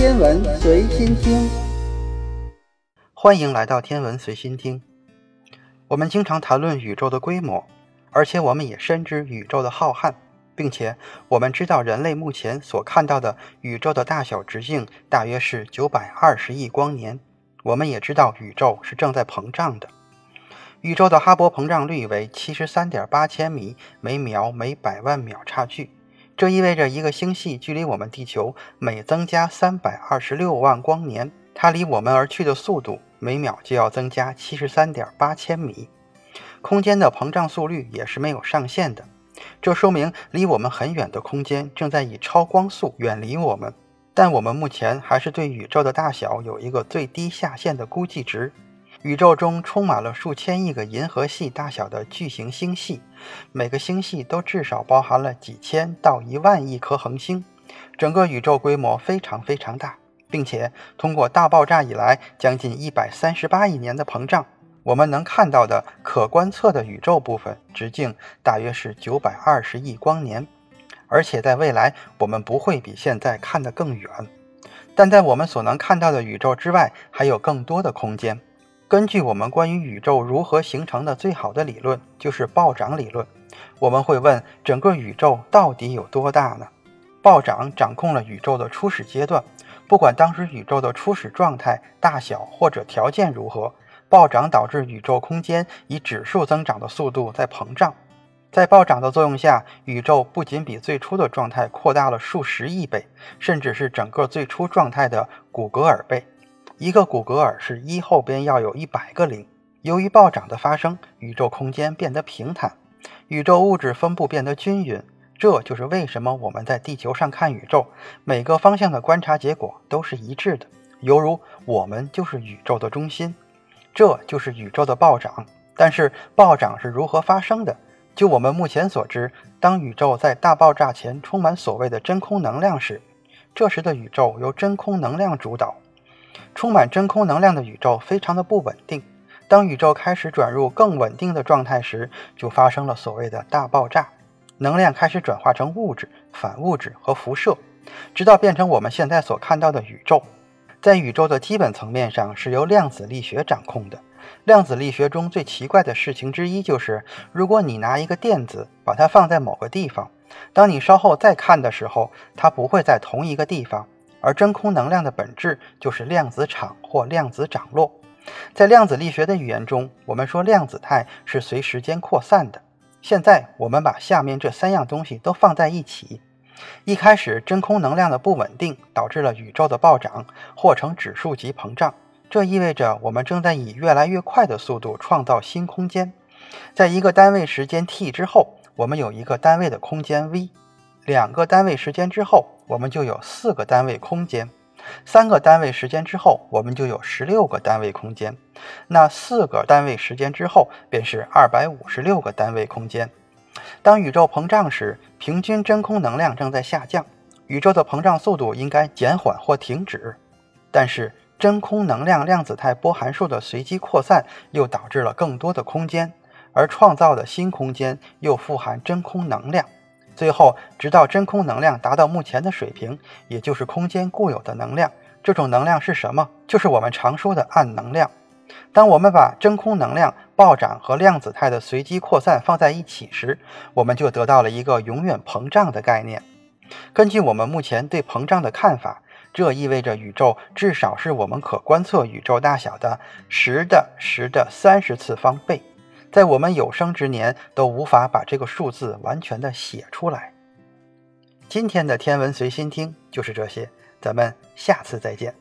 天文随心听，欢迎来到天文随心听。我们经常谈论宇宙的规模，而且我们也深知宇宙的浩瀚，并且我们知道人类目前所看到的宇宙的大小直径大约是九百二十亿光年。我们也知道宇宙是正在膨胀的。宇宙的哈勃膨胀率为七十三点八千米每秒每百万秒差距。这意味着一个星系距离我们地球每增加三百二十六万光年，它离我们而去的速度每秒就要增加七十三点八千米。空间的膨胀速率也是没有上限的，这说明离我们很远的空间正在以超光速远离我们。但我们目前还是对宇宙的大小有一个最低下限的估计值。宇宙中充满了数千亿个银河系大小的巨型星系，每个星系都至少包含了几千到一万亿颗恒星。整个宇宙规模非常非常大，并且通过大爆炸以来将近一百三十八亿年的膨胀，我们能看到的可观测的宇宙部分直径大约是九百二十亿光年，而且在未来我们不会比现在看得更远。但在我们所能看到的宇宙之外，还有更多的空间。根据我们关于宇宙如何形成的最好的理论，就是暴涨理论。我们会问：整个宇宙到底有多大呢？暴涨掌控了宇宙的初始阶段，不管当时宇宙的初始状态、大小或者条件如何，暴涨导致宇宙空间以指数增长的速度在膨胀。在暴涨的作用下，宇宙不仅比最初的状态扩大了数十亿倍，甚至是整个最初状态的古格尔倍。一个古格尔是一后边要有一百个零。由于暴涨的发生，宇宙空间变得平坦，宇宙物质分布变得均匀。这就是为什么我们在地球上看宇宙，每个方向的观察结果都是一致的，犹如我们就是宇宙的中心。这就是宇宙的暴涨。但是暴涨是如何发生的？就我们目前所知，当宇宙在大爆炸前充满所谓的真空能量时，这时的宇宙由真空能量主导。充满真空能量的宇宙非常的不稳定。当宇宙开始转入更稳定的状态时，就发生了所谓的大爆炸，能量开始转化成物质、反物质和辐射，直到变成我们现在所看到的宇宙。在宇宙的基本层面上是由量子力学掌控的。量子力学中最奇怪的事情之一就是，如果你拿一个电子把它放在某个地方，当你稍后再看的时候，它不会在同一个地方。而真空能量的本质就是量子场或量子涨落。在量子力学的语言中，我们说量子态是随时间扩散的。现在我们把下面这三样东西都放在一起：一开始，真空能量的不稳定导致了宇宙的暴涨或成指数级膨胀，这意味着我们正在以越来越快的速度创造新空间。在一个单位时间 t 之后，我们有一个单位的空间 v；两个单位时间之后，我们就有四个单位空间，三个单位时间之后，我们就有十六个单位空间。那四个单位时间之后，便是二百五十六个单位空间。当宇宙膨胀时，平均真空能量正在下降，宇宙的膨胀速度应该减缓或停止。但是，真空能量量子态波函数的随机扩散又导致了更多的空间，而创造的新空间又富含真空能量。最后，直到真空能量达到目前的水平，也就是空间固有的能量。这种能量是什么？就是我们常说的暗能量。当我们把真空能量暴涨和量子态的随机扩散放在一起时，我们就得到了一个永远膨胀的概念。根据我们目前对膨胀的看法，这意味着宇宙至少是我们可观测宇宙大小的十的十的三十次方倍。在我们有生之年都无法把这个数字完全的写出来。今天的天文随心听就是这些，咱们下次再见。